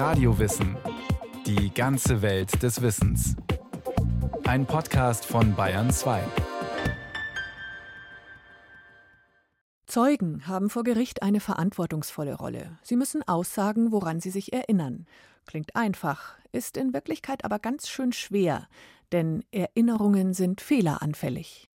Radiowissen. Die ganze Welt des Wissens. Ein Podcast von Bayern 2. Zeugen haben vor Gericht eine verantwortungsvolle Rolle. Sie müssen aussagen, woran sie sich erinnern. Klingt einfach, ist in Wirklichkeit aber ganz schön schwer, denn Erinnerungen sind fehleranfällig.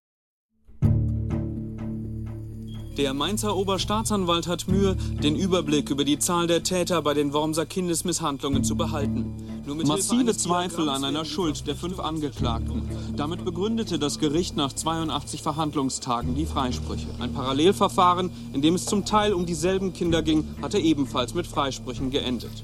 Der Mainzer Oberstaatsanwalt hat Mühe, den Überblick über die Zahl der Täter bei den Wormser Kindesmisshandlungen zu behalten. Massive Zweifel an einer Schuld der fünf Angeklagten. Damit begründete das Gericht nach 82 Verhandlungstagen die Freisprüche. Ein Parallelverfahren, in dem es zum Teil um dieselben Kinder ging, hatte ebenfalls mit Freisprüchen geendet.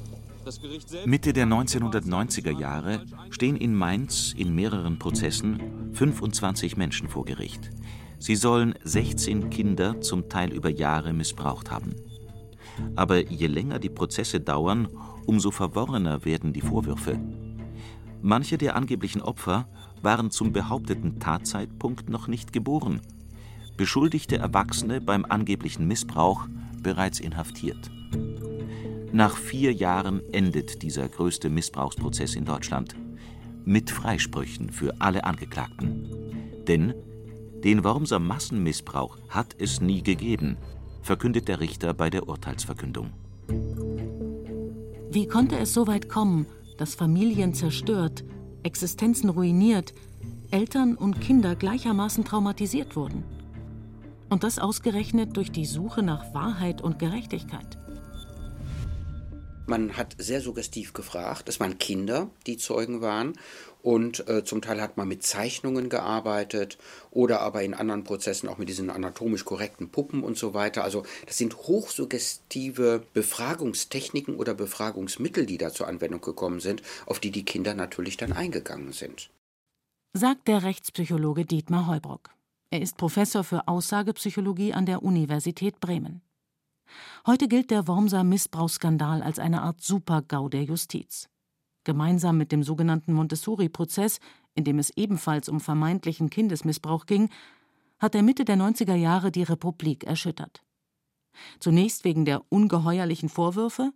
Mitte der 1990er Jahre stehen in Mainz in mehreren Prozessen 25 Menschen vor Gericht. Sie sollen 16 Kinder zum Teil über Jahre missbraucht haben. Aber je länger die Prozesse dauern, umso verworrener werden die Vorwürfe. Manche der angeblichen Opfer waren zum behaupteten Tatzeitpunkt noch nicht geboren. Beschuldigte Erwachsene beim angeblichen Missbrauch bereits inhaftiert. Nach vier Jahren endet dieser größte Missbrauchsprozess in Deutschland. Mit Freisprüchen für alle Angeklagten. Denn den Wormser Massenmissbrauch hat es nie gegeben, verkündet der Richter bei der Urteilsverkündung. Wie konnte es so weit kommen, dass Familien zerstört, Existenzen ruiniert, Eltern und Kinder gleichermaßen traumatisiert wurden? Und das ausgerechnet durch die Suche nach Wahrheit und Gerechtigkeit. Man hat sehr suggestiv gefragt. Es waren Kinder, die Zeugen waren. Und äh, zum Teil hat man mit Zeichnungen gearbeitet oder aber in anderen Prozessen auch mit diesen anatomisch korrekten Puppen und so weiter. Also das sind hochsuggestive Befragungstechniken oder Befragungsmittel, die da zur Anwendung gekommen sind, auf die die Kinder natürlich dann eingegangen sind. Sagt der Rechtspsychologe Dietmar Heubrock. Er ist Professor für Aussagepsychologie an der Universität Bremen. Heute gilt der Wormser Missbrauchsskandal als eine Art Super-GAU der Justiz. Gemeinsam mit dem sogenannten Montessori-Prozess, in dem es ebenfalls um vermeintlichen Kindesmissbrauch ging, hat er Mitte der 90er Jahre die Republik erschüttert. Zunächst wegen der ungeheuerlichen Vorwürfe,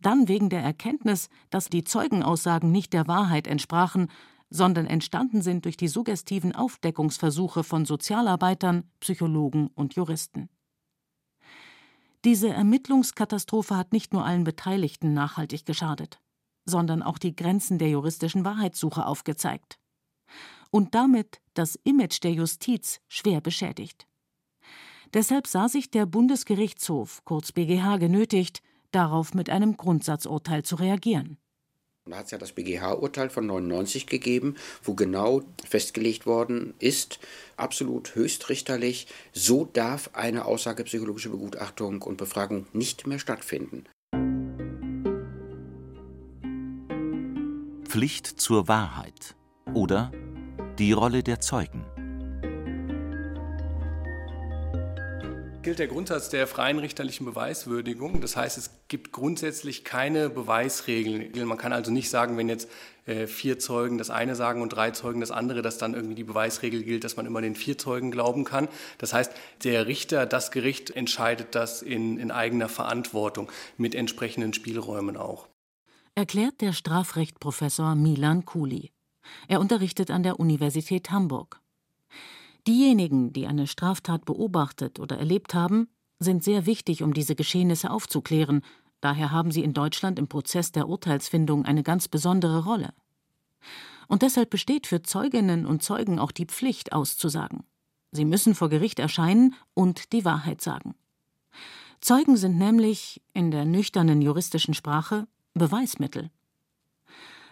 dann wegen der Erkenntnis, dass die Zeugenaussagen nicht der Wahrheit entsprachen, sondern entstanden sind durch die suggestiven Aufdeckungsversuche von Sozialarbeitern, Psychologen und Juristen. Diese Ermittlungskatastrophe hat nicht nur allen Beteiligten nachhaltig geschadet, sondern auch die Grenzen der juristischen Wahrheitssuche aufgezeigt. Und damit das Image der Justiz schwer beschädigt. Deshalb sah sich der Bundesgerichtshof, kurz BGH, genötigt, darauf mit einem Grundsatzurteil zu reagieren. Da hat es ja das BGH-Urteil von 99 gegeben, wo genau festgelegt worden ist, absolut höchstrichterlich, so darf eine aussagepsychologische Begutachtung und Befragung nicht mehr stattfinden. Pflicht zur Wahrheit oder die Rolle der Zeugen. gilt der Grundsatz der freien richterlichen Beweiswürdigung. Das heißt, es gibt grundsätzlich keine Beweisregeln. Man kann also nicht sagen, wenn jetzt äh, vier Zeugen das eine sagen und drei Zeugen das andere, dass dann irgendwie die Beweisregel gilt, dass man immer den vier Zeugen glauben kann. Das heißt, der Richter, das Gericht entscheidet das in, in eigener Verantwortung mit entsprechenden Spielräumen auch. Erklärt der Strafrechtprofessor Milan Kuli. Er unterrichtet an der Universität Hamburg. Diejenigen, die eine Straftat beobachtet oder erlebt haben, sind sehr wichtig, um diese Geschehnisse aufzuklären, daher haben sie in Deutschland im Prozess der Urteilsfindung eine ganz besondere Rolle. Und deshalb besteht für Zeuginnen und Zeugen auch die Pflicht, auszusagen. Sie müssen vor Gericht erscheinen und die Wahrheit sagen. Zeugen sind nämlich, in der nüchternen juristischen Sprache, Beweismittel.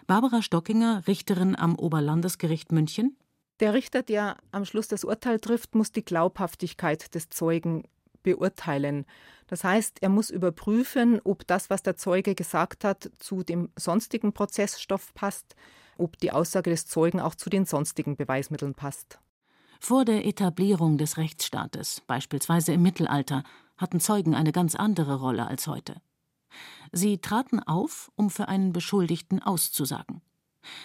Barbara Stockinger, Richterin am Oberlandesgericht München, der Richter, der am Schluss das Urteil trifft, muss die Glaubhaftigkeit des Zeugen beurteilen. Das heißt, er muss überprüfen, ob das, was der Zeuge gesagt hat, zu dem sonstigen Prozessstoff passt, ob die Aussage des Zeugen auch zu den sonstigen Beweismitteln passt. Vor der Etablierung des Rechtsstaates, beispielsweise im Mittelalter, hatten Zeugen eine ganz andere Rolle als heute. Sie traten auf, um für einen Beschuldigten auszusagen.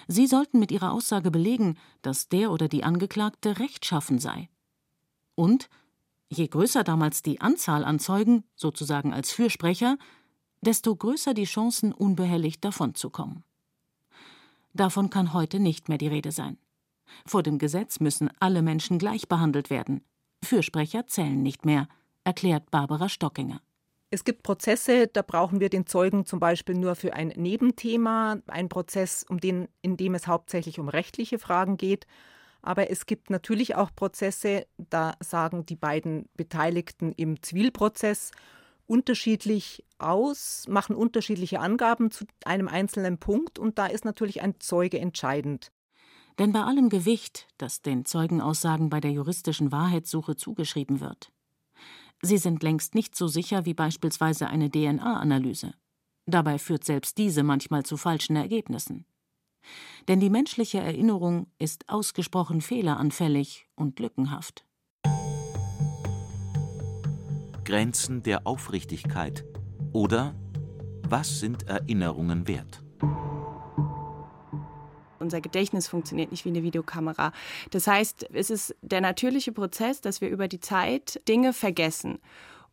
Sie sollten mit ihrer Aussage belegen, dass der oder die Angeklagte rechtschaffen sei. Und, je größer damals die Anzahl an Zeugen, sozusagen als Fürsprecher, desto größer die Chancen, unbehelligt davonzukommen. Davon kann heute nicht mehr die Rede sein. Vor dem Gesetz müssen alle Menschen gleich behandelt werden. Fürsprecher zählen nicht mehr, erklärt Barbara Stockinger. Es gibt Prozesse, da brauchen wir den Zeugen zum Beispiel nur für ein Nebenthema, ein Prozess, um den, in dem es hauptsächlich um rechtliche Fragen geht. Aber es gibt natürlich auch Prozesse, da sagen die beiden Beteiligten im Zivilprozess unterschiedlich aus, machen unterschiedliche Angaben zu einem einzelnen Punkt und da ist natürlich ein Zeuge entscheidend. Denn bei allem Gewicht, das den Zeugenaussagen bei der juristischen Wahrheitssuche zugeschrieben wird, sie sind längst nicht so sicher wie beispielsweise eine DNA-Analyse. Dabei führt selbst diese manchmal zu falschen Ergebnissen. Denn die menschliche Erinnerung ist ausgesprochen fehleranfällig und lückenhaft. Grenzen der Aufrichtigkeit oder was sind Erinnerungen wert? Unser Gedächtnis funktioniert nicht wie eine Videokamera. Das heißt, es ist der natürliche Prozess, dass wir über die Zeit Dinge vergessen.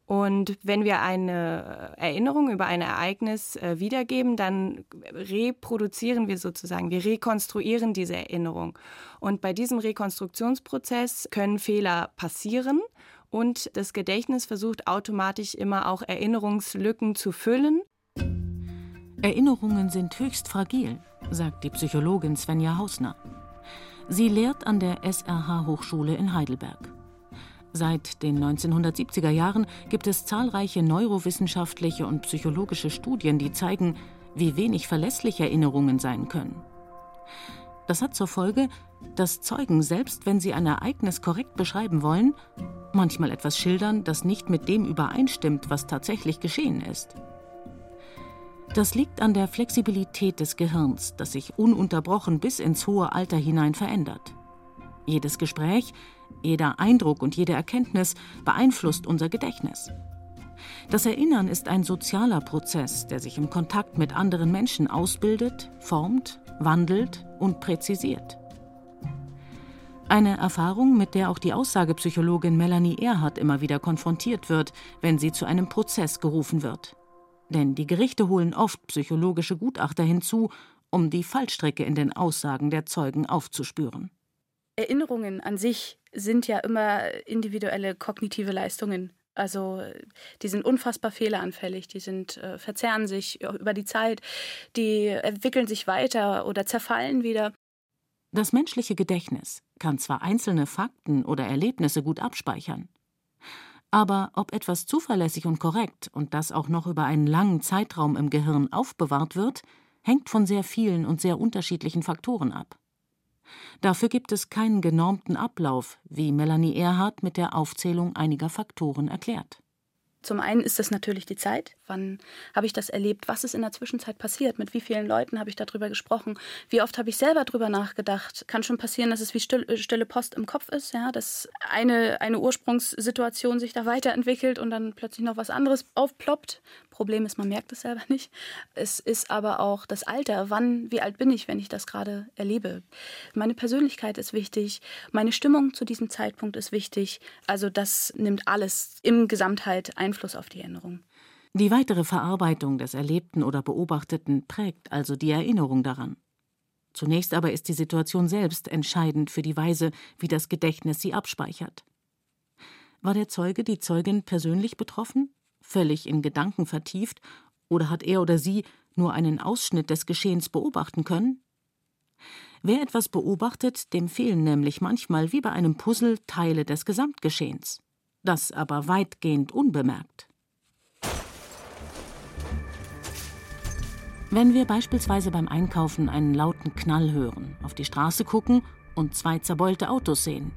Und wenn wir eine Erinnerung über ein Ereignis äh, wiedergeben, dann reproduzieren wir sozusagen, wir rekonstruieren diese Erinnerung. Und bei diesem Rekonstruktionsprozess können Fehler passieren und das Gedächtnis versucht automatisch immer auch Erinnerungslücken zu füllen. Erinnerungen sind höchst fragil, sagt die Psychologin Svenja Hausner. Sie lehrt an der SRH Hochschule in Heidelberg. Seit den 1970er Jahren gibt es zahlreiche neurowissenschaftliche und psychologische Studien, die zeigen, wie wenig verlässlich Erinnerungen sein können. Das hat zur Folge, dass Zeugen, selbst wenn sie ein Ereignis korrekt beschreiben wollen, manchmal etwas schildern, das nicht mit dem übereinstimmt, was tatsächlich geschehen ist. Das liegt an der Flexibilität des Gehirns, das sich ununterbrochen bis ins hohe Alter hinein verändert. Jedes Gespräch, jeder Eindruck und jede Erkenntnis beeinflusst unser Gedächtnis. Das Erinnern ist ein sozialer Prozess, der sich im Kontakt mit anderen Menschen ausbildet, formt, wandelt und präzisiert. Eine Erfahrung, mit der auch die Aussagepsychologin Melanie Erhardt immer wieder konfrontiert wird, wenn sie zu einem Prozess gerufen wird. Denn die Gerichte holen oft psychologische Gutachter hinzu, um die Fallstrecke in den Aussagen der Zeugen aufzuspüren. Erinnerungen an sich sind ja immer individuelle kognitive Leistungen. Also die sind unfassbar fehleranfällig, die sind äh, verzerren sich über die Zeit, die entwickeln sich weiter oder zerfallen wieder. Das menschliche Gedächtnis kann zwar einzelne Fakten oder Erlebnisse gut abspeichern, aber ob etwas zuverlässig und korrekt und das auch noch über einen langen Zeitraum im Gehirn aufbewahrt wird, hängt von sehr vielen und sehr unterschiedlichen Faktoren ab. Dafür gibt es keinen genormten Ablauf, wie Melanie Erhardt mit der Aufzählung einiger Faktoren erklärt. Zum einen ist das natürlich die Zeit. Wann habe ich das erlebt? Was ist in der Zwischenzeit passiert? Mit wie vielen Leuten habe ich darüber gesprochen? Wie oft habe ich selber darüber nachgedacht? Kann schon passieren, dass es wie stille, stille Post im Kopf ist, ja, dass eine, eine Ursprungssituation sich da weiterentwickelt und dann plötzlich noch was anderes aufploppt. Problem ist, man merkt es selber nicht. Es ist aber auch das Alter. Wann, wie alt bin ich, wenn ich das gerade erlebe? Meine Persönlichkeit ist wichtig. Meine Stimmung zu diesem Zeitpunkt ist wichtig. Also das nimmt alles im Gesamtheit Einfluss auf die Erinnerung. Die weitere Verarbeitung des Erlebten oder Beobachteten prägt also die Erinnerung daran. Zunächst aber ist die Situation selbst entscheidend für die Weise, wie das Gedächtnis sie abspeichert. War der Zeuge, die Zeugin persönlich betroffen? völlig in Gedanken vertieft, oder hat er oder sie nur einen Ausschnitt des Geschehens beobachten können? Wer etwas beobachtet, dem fehlen nämlich manchmal wie bei einem Puzzle Teile des Gesamtgeschehens, das aber weitgehend unbemerkt. Wenn wir beispielsweise beim Einkaufen einen lauten Knall hören, auf die Straße gucken und zwei zerbeulte Autos sehen,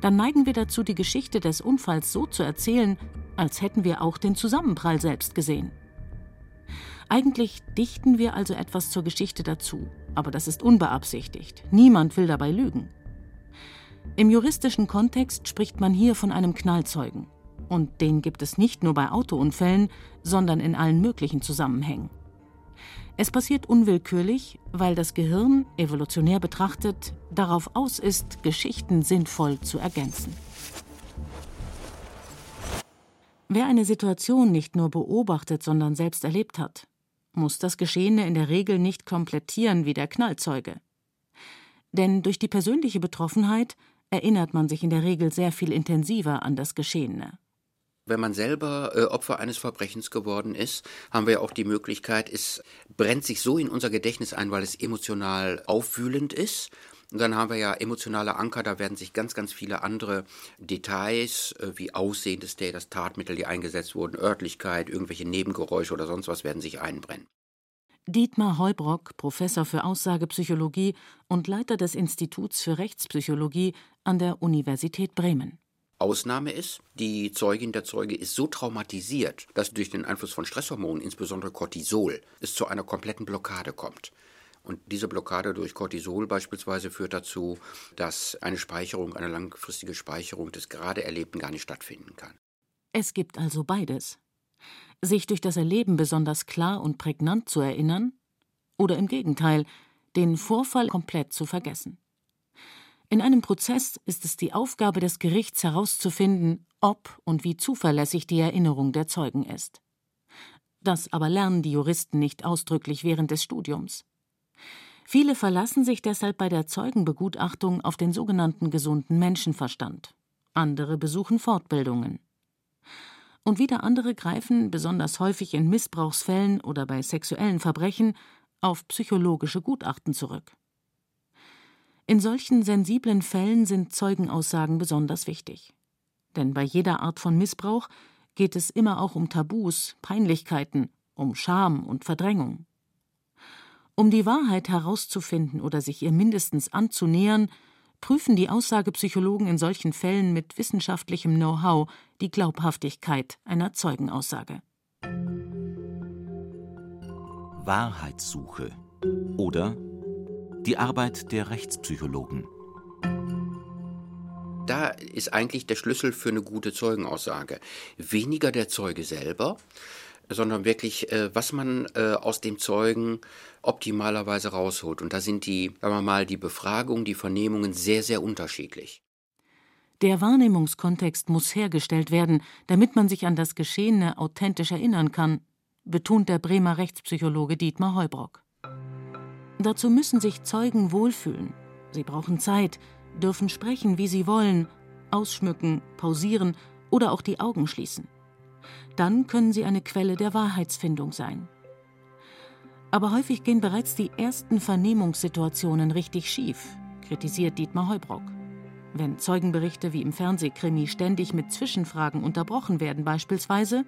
dann neigen wir dazu, die Geschichte des Unfalls so zu erzählen, als hätten wir auch den Zusammenprall selbst gesehen. Eigentlich dichten wir also etwas zur Geschichte dazu, aber das ist unbeabsichtigt. Niemand will dabei lügen. Im juristischen Kontext spricht man hier von einem Knallzeugen. Und den gibt es nicht nur bei Autounfällen, sondern in allen möglichen Zusammenhängen. Es passiert unwillkürlich, weil das Gehirn, evolutionär betrachtet, darauf aus ist, Geschichten sinnvoll zu ergänzen. Wer eine Situation nicht nur beobachtet, sondern selbst erlebt hat, muss das Geschehene in der Regel nicht komplettieren wie der Knallzeuge. Denn durch die persönliche Betroffenheit erinnert man sich in der Regel sehr viel intensiver an das Geschehene. Wenn man selber äh, Opfer eines Verbrechens geworden ist, haben wir ja auch die Möglichkeit, es brennt sich so in unser Gedächtnis ein, weil es emotional aufwühlend ist. Und dann haben wir ja emotionale Anker, da werden sich ganz, ganz viele andere Details äh, wie Aussehen des Täters, Tatmittel, die eingesetzt wurden, Örtlichkeit, irgendwelche Nebengeräusche oder sonst was werden sich einbrennen. Dietmar Heubrock, Professor für Aussagepsychologie und Leiter des Instituts für Rechtspsychologie an der Universität Bremen. Ausnahme ist, die Zeugin der Zeuge ist so traumatisiert, dass durch den Einfluss von Stresshormonen, insbesondere Cortisol, es zu einer kompletten Blockade kommt. Und diese Blockade durch Cortisol beispielsweise führt dazu, dass eine Speicherung, eine langfristige Speicherung des gerade Erlebten gar nicht stattfinden kann. Es gibt also beides sich durch das Erleben besonders klar und prägnant zu erinnern oder im Gegenteil, den Vorfall komplett zu vergessen. In einem Prozess ist es die Aufgabe des Gerichts herauszufinden, ob und wie zuverlässig die Erinnerung der Zeugen ist. Das aber lernen die Juristen nicht ausdrücklich während des Studiums. Viele verlassen sich deshalb bei der Zeugenbegutachtung auf den sogenannten gesunden Menschenverstand. Andere besuchen Fortbildungen und wieder andere greifen, besonders häufig in Missbrauchsfällen oder bei sexuellen Verbrechen, auf psychologische Gutachten zurück. In solchen sensiblen Fällen sind Zeugenaussagen besonders wichtig. Denn bei jeder Art von Missbrauch geht es immer auch um Tabus, Peinlichkeiten, um Scham und Verdrängung. Um die Wahrheit herauszufinden oder sich ihr mindestens anzunähern, prüfen die Aussagepsychologen in solchen Fällen mit wissenschaftlichem Know-how die Glaubhaftigkeit einer Zeugenaussage. Wahrheitssuche oder die Arbeit der Rechtspsychologen. Da ist eigentlich der Schlüssel für eine gute Zeugenaussage. Weniger der Zeuge selber, sondern wirklich, äh, was man äh, aus dem Zeugen optimalerweise rausholt. Und da sind die, sagen wir mal, die Befragungen, die Vernehmungen sehr, sehr unterschiedlich. Der Wahrnehmungskontext muss hergestellt werden, damit man sich an das Geschehene authentisch erinnern kann, betont der Bremer Rechtspsychologe Dietmar Heubrock. Dazu müssen sich Zeugen wohlfühlen. Sie brauchen Zeit, dürfen sprechen, wie sie wollen, ausschmücken, pausieren oder auch die Augen schließen. Dann können sie eine Quelle der Wahrheitsfindung sein. Aber häufig gehen bereits die ersten Vernehmungssituationen richtig schief, kritisiert Dietmar Heubrock. Wenn Zeugenberichte wie im Fernsehkrimi ständig mit Zwischenfragen unterbrochen werden beispielsweise,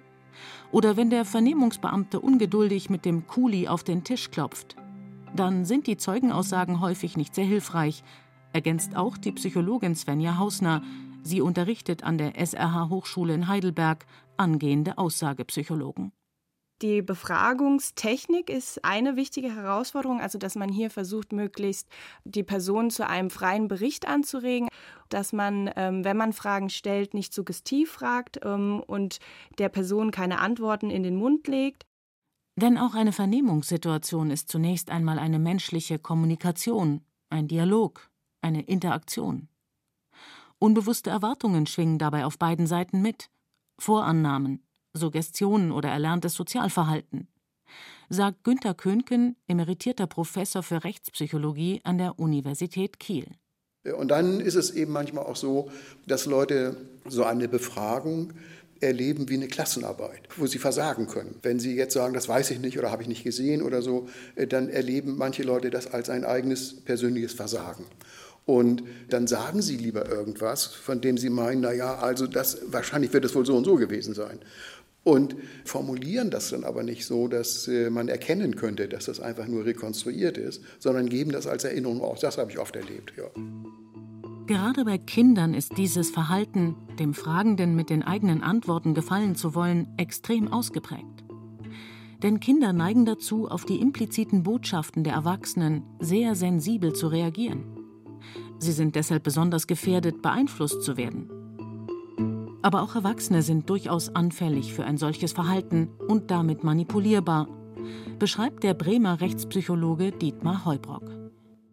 oder wenn der Vernehmungsbeamte ungeduldig mit dem Kuli auf den Tisch klopft, dann sind die Zeugenaussagen häufig nicht sehr hilfreich, ergänzt auch die Psychologin Svenja Hausner. Sie unterrichtet an der SRH Hochschule in Heidelberg angehende Aussagepsychologen. Die Befragungstechnik ist eine wichtige Herausforderung, also dass man hier versucht, möglichst die Person zu einem freien Bericht anzuregen, dass man, ähm, wenn man Fragen stellt, nicht suggestiv fragt ähm, und der Person keine Antworten in den Mund legt. Denn auch eine Vernehmungssituation ist zunächst einmal eine menschliche Kommunikation, ein Dialog, eine Interaktion. Unbewusste Erwartungen schwingen dabei auf beiden Seiten mit. Vorannahmen, Suggestionen oder erlerntes Sozialverhalten, sagt Günter Könken, emeritierter Professor für Rechtspsychologie an der Universität Kiel. Und dann ist es eben manchmal auch so, dass Leute so eine Befragung erleben wie eine Klassenarbeit, wo sie versagen können. Wenn sie jetzt sagen, das weiß ich nicht oder habe ich nicht gesehen oder so, äh, dann erleben manche Leute das als ein eigenes persönliches Versagen. Und dann sagen sie lieber irgendwas, von dem sie meinen, naja, also das, wahrscheinlich wird es wohl so und so gewesen sein. Und formulieren das dann aber nicht so, dass äh, man erkennen könnte, dass das einfach nur rekonstruiert ist, sondern geben das als Erinnerung aus. Das habe ich oft erlebt, ja. Gerade bei Kindern ist dieses Verhalten, dem Fragenden mit den eigenen Antworten gefallen zu wollen, extrem ausgeprägt. Denn Kinder neigen dazu, auf die impliziten Botschaften der Erwachsenen sehr sensibel zu reagieren. Sie sind deshalb besonders gefährdet, beeinflusst zu werden. Aber auch Erwachsene sind durchaus anfällig für ein solches Verhalten und damit manipulierbar, beschreibt der Bremer Rechtspsychologe Dietmar Heubrock.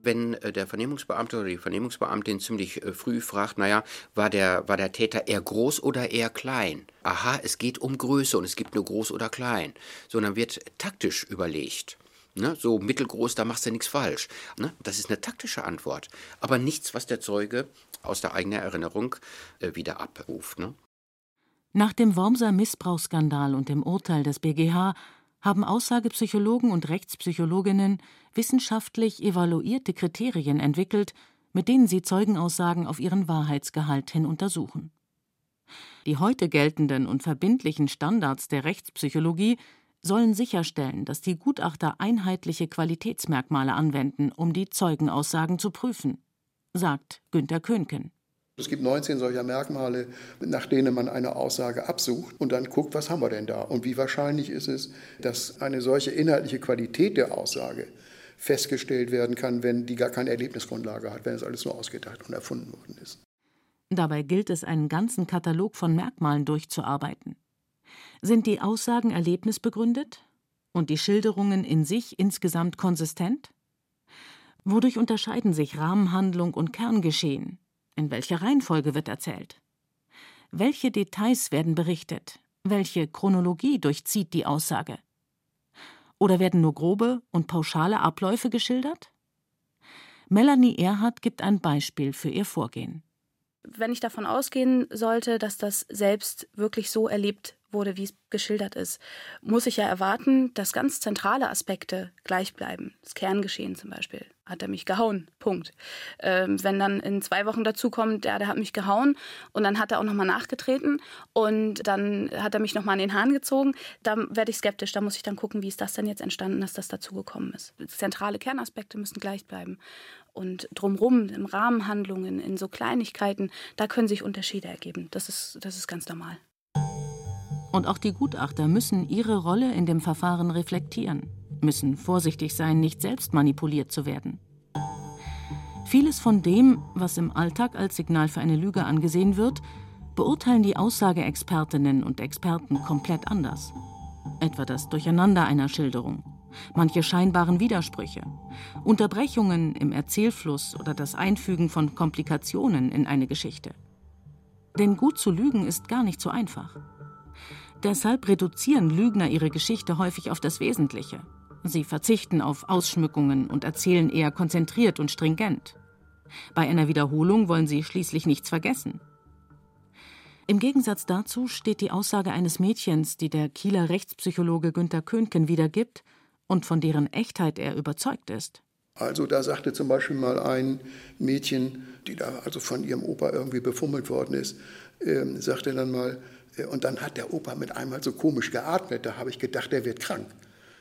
Wenn äh, der Vernehmungsbeamte oder die Vernehmungsbeamtin ziemlich äh, früh fragt, naja, war der, war der Täter eher groß oder eher klein? Aha, es geht um Größe und es gibt nur groß oder klein. Sondern wird taktisch überlegt. Ne, so mittelgroß, da machst du nichts falsch. Ne, das ist eine taktische Antwort, aber nichts, was der Zeuge aus der eigenen Erinnerung äh, wieder abruft. Ne? Nach dem Wormser Missbrauchsskandal und dem Urteil des BGH haben Aussagepsychologen und Rechtspsychologinnen wissenschaftlich evaluierte Kriterien entwickelt, mit denen sie Zeugenaussagen auf ihren Wahrheitsgehalt hin untersuchen. Die heute geltenden und verbindlichen Standards der Rechtspsychologie sollen sicherstellen, dass die Gutachter einheitliche Qualitätsmerkmale anwenden, um die Zeugenaussagen zu prüfen, sagt Günter Könken. Es gibt 19 solcher Merkmale, nach denen man eine Aussage absucht und dann guckt, was haben wir denn da und wie wahrscheinlich ist es, dass eine solche inhaltliche Qualität der Aussage festgestellt werden kann, wenn die gar keine Erlebnisgrundlage hat, wenn es alles nur ausgedacht und erfunden worden ist. Dabei gilt es, einen ganzen Katalog von Merkmalen durchzuarbeiten. Sind die Aussagen erlebnisbegründet und die Schilderungen in sich insgesamt konsistent? Wodurch unterscheiden sich Rahmenhandlung und Kerngeschehen? In welcher Reihenfolge wird erzählt? Welche Details werden berichtet? Welche Chronologie durchzieht die Aussage? Oder werden nur grobe und pauschale Abläufe geschildert? Melanie Erhardt gibt ein Beispiel für ihr Vorgehen. Wenn ich davon ausgehen sollte, dass das selbst wirklich so erlebt wurde, wie es geschildert ist, muss ich ja erwarten, dass ganz zentrale Aspekte gleich bleiben. Das Kerngeschehen zum Beispiel. Hat er mich gehauen? Punkt. Ähm, wenn dann in zwei Wochen dazukommt, ja, der hat mich gehauen und dann hat er auch nochmal nachgetreten und dann hat er mich nochmal an den Haaren gezogen, dann werde ich skeptisch. Da muss ich dann gucken, wie ist das denn jetzt entstanden, dass das dazugekommen ist. Zentrale Kernaspekte müssen gleich bleiben. Und drumherum, im Rahmenhandlungen, in so Kleinigkeiten, da können sich Unterschiede ergeben. Das ist, das ist ganz normal. Und auch die Gutachter müssen ihre Rolle in dem Verfahren reflektieren, müssen vorsichtig sein, nicht selbst manipuliert zu werden. Vieles von dem, was im Alltag als Signal für eine Lüge angesehen wird, beurteilen die Aussageexpertinnen und Experten komplett anders. Etwa das Durcheinander einer Schilderung, manche scheinbaren Widersprüche, Unterbrechungen im Erzählfluss oder das Einfügen von Komplikationen in eine Geschichte. Denn gut zu lügen ist gar nicht so einfach. Deshalb reduzieren Lügner ihre Geschichte häufig auf das Wesentliche. Sie verzichten auf Ausschmückungen und erzählen eher konzentriert und stringent. Bei einer Wiederholung wollen sie schließlich nichts vergessen. Im Gegensatz dazu steht die Aussage eines Mädchens, die der Kieler Rechtspsychologe Günter Köhnken wiedergibt und von deren Echtheit er überzeugt ist. Also da sagte zum Beispiel mal ein Mädchen, die da also von ihrem Opa irgendwie befummelt worden ist, äh, sagte dann mal, und dann hat der Opa mit einmal so komisch geatmet. Da habe ich gedacht, der wird krank.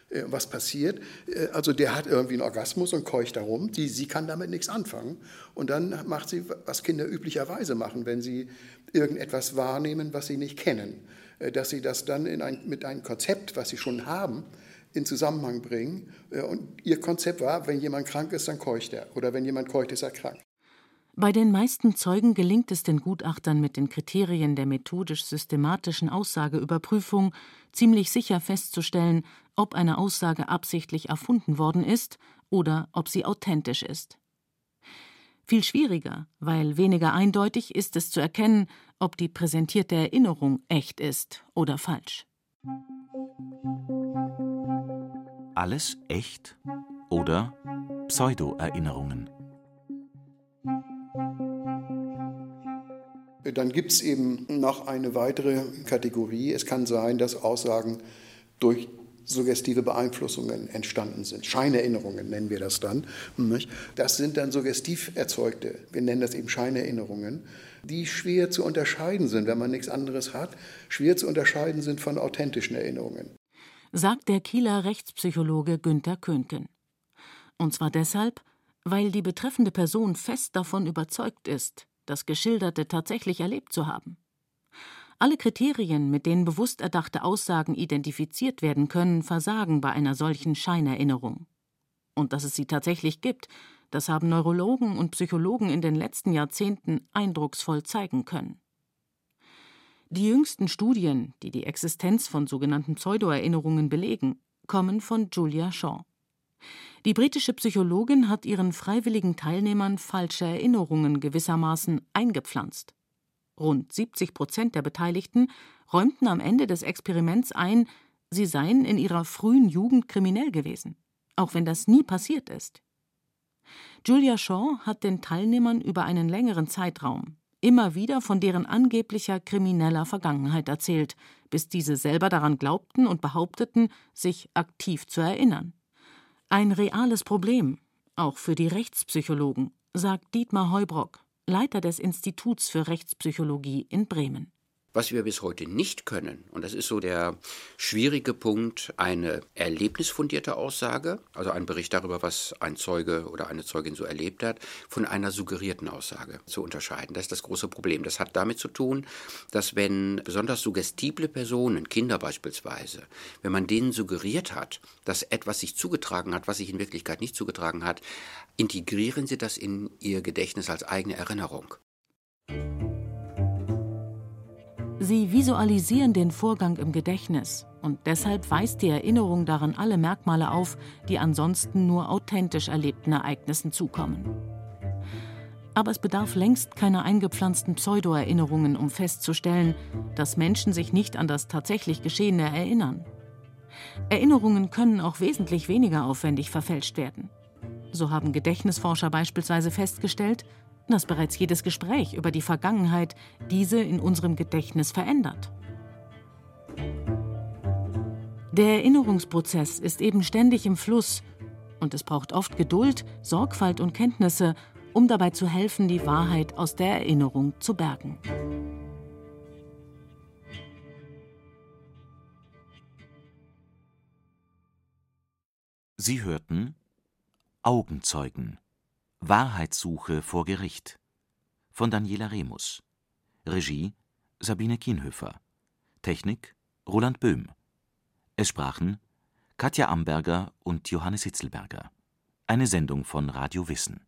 Äh, was passiert? Äh, also der hat irgendwie einen Orgasmus und keucht darum. Die, sie kann damit nichts anfangen. Und dann macht sie, was Kinder üblicherweise machen, wenn sie irgendetwas wahrnehmen, was sie nicht kennen. Dass sie das dann in ein, mit einem Konzept, was sie schon haben, in Zusammenhang bringen. Und ihr Konzept war, wenn jemand krank ist, dann keucht er. Oder wenn jemand keucht, ist er krank. Bei den meisten Zeugen gelingt es den Gutachtern mit den Kriterien der methodisch-systematischen Aussageüberprüfung ziemlich sicher festzustellen, ob eine Aussage absichtlich erfunden worden ist oder ob sie authentisch ist. Viel schwieriger, weil weniger eindeutig ist es zu erkennen, ob die präsentierte Erinnerung echt ist oder falsch. Alles echt oder Pseudo-Erinnerungen. Dann gibt es eben noch eine weitere Kategorie. Es kann sein, dass Aussagen durch suggestive Beeinflussungen entstanden sind. Scheinerinnerungen nennen wir das dann. Das sind dann suggestiv erzeugte, wir nennen das eben Scheinerinnerungen, die schwer zu unterscheiden sind, wenn man nichts anderes hat, schwer zu unterscheiden sind von authentischen Erinnerungen. Sagt der Kieler Rechtspsychologe Günther Könken. Und zwar deshalb, weil die betreffende Person fest davon überzeugt ist, das Geschilderte tatsächlich erlebt zu haben. Alle Kriterien, mit denen bewusst erdachte Aussagen identifiziert werden können, versagen bei einer solchen Scheinerinnerung. Und dass es sie tatsächlich gibt, das haben Neurologen und Psychologen in den letzten Jahrzehnten eindrucksvoll zeigen können. Die jüngsten Studien, die die Existenz von sogenannten Pseudoerinnerungen belegen, kommen von Julia Shaw. Die britische Psychologin hat ihren freiwilligen Teilnehmern falsche Erinnerungen gewissermaßen eingepflanzt. Rund 70 Prozent der Beteiligten räumten am Ende des Experiments ein, sie seien in ihrer frühen Jugend kriminell gewesen, auch wenn das nie passiert ist. Julia Shaw hat den Teilnehmern über einen längeren Zeitraum immer wieder von deren angeblicher krimineller Vergangenheit erzählt, bis diese selber daran glaubten und behaupteten, sich aktiv zu erinnern. Ein reales Problem, auch für die Rechtspsychologen, sagt Dietmar Heubrock, Leiter des Instituts für Rechtspsychologie in Bremen. Was wir bis heute nicht können, und das ist so der schwierige Punkt, eine erlebnisfundierte Aussage, also ein Bericht darüber, was ein Zeuge oder eine Zeugin so erlebt hat, von einer suggerierten Aussage zu unterscheiden. Das ist das große Problem. Das hat damit zu tun, dass wenn besonders suggestible Personen, Kinder beispielsweise, wenn man denen suggeriert hat, dass etwas sich zugetragen hat, was sich in Wirklichkeit nicht zugetragen hat, integrieren sie das in ihr Gedächtnis als eigene Erinnerung. Sie visualisieren den Vorgang im Gedächtnis und deshalb weist die Erinnerung daran alle Merkmale auf, die ansonsten nur authentisch erlebten Ereignissen zukommen. Aber es bedarf längst keiner eingepflanzten Pseudo-Erinnerungen, um festzustellen, dass Menschen sich nicht an das tatsächlich Geschehene erinnern. Erinnerungen können auch wesentlich weniger aufwendig verfälscht werden. So haben Gedächtnisforscher beispielsweise festgestellt, dass bereits jedes Gespräch über die Vergangenheit diese in unserem Gedächtnis verändert. Der Erinnerungsprozess ist eben ständig im Fluss und es braucht oft Geduld, Sorgfalt und Kenntnisse, um dabei zu helfen, die Wahrheit aus der Erinnerung zu bergen. Sie hörten Augenzeugen Wahrheitssuche vor Gericht von Daniela Remus. Regie Sabine Kienhöfer. Technik Roland Böhm. Es sprachen Katja Amberger und Johannes Hitzelberger. Eine Sendung von Radio Wissen